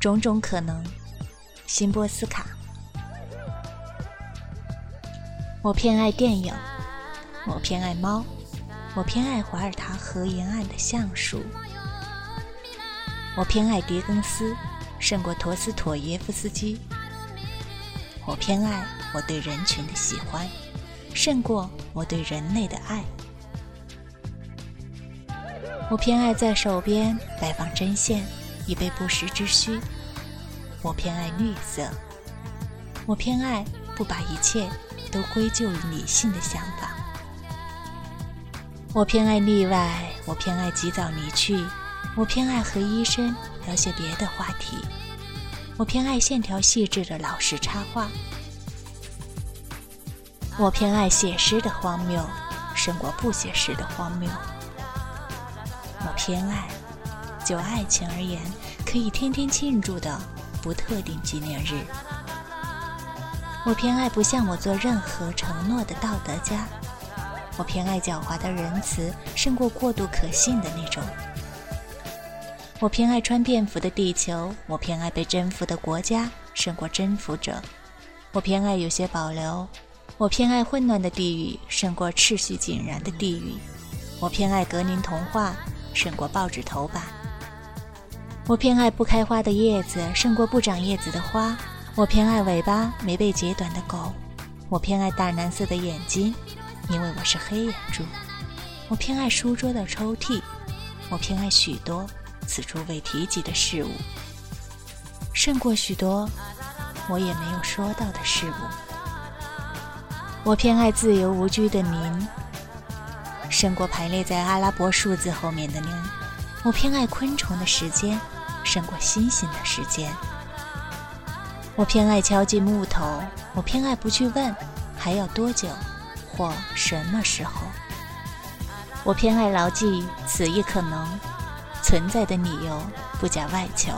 种种可能，辛波斯卡。我偏爱电影，我偏爱猫，我偏爱华尔塔河沿岸的橡树。我偏爱狄更斯，胜过陀思妥耶夫斯基。我偏爱我对人群的喜欢，胜过我对人类的爱。我偏爱在手边摆放针线。以备不时之需。我偏爱绿色，我偏爱不把一切都归咎于理性的想法。我偏爱例外，我偏爱及早离去，我偏爱和医生聊些别的话题。我偏爱线条细致的老式插画。我偏爱写诗的荒谬，胜过不写诗的荒谬。我偏爱。就爱情而言，可以天天庆祝的不特定纪念日。我偏爱不向我做任何承诺的道德家。我偏爱狡猾的仁慈，胜过过度可信的那种。我偏爱穿便服的地球。我偏爱被征服的国家，胜过征服者。我偏爱有些保留。我偏爱混乱的地狱，胜过秩序井然的地狱。我偏爱格林童话，胜过报纸头版。我偏爱不开花的叶子，胜过不长叶子的花。我偏爱尾巴没被截短的狗。我偏爱淡蓝色的眼睛，因为我是黑眼珠。我偏爱书桌的抽屉。我偏爱许多此处未提及的事物，胜过许多我也没有说到的事物。我偏爱自由无拘的您，胜过排列在阿拉伯数字后面的您。我偏爱昆虫的时间。胜过星星的时间。我偏爱敲击木头，我偏爱不去问还要多久或什么时候。我偏爱牢记此亦可能存在的理由，不假外求。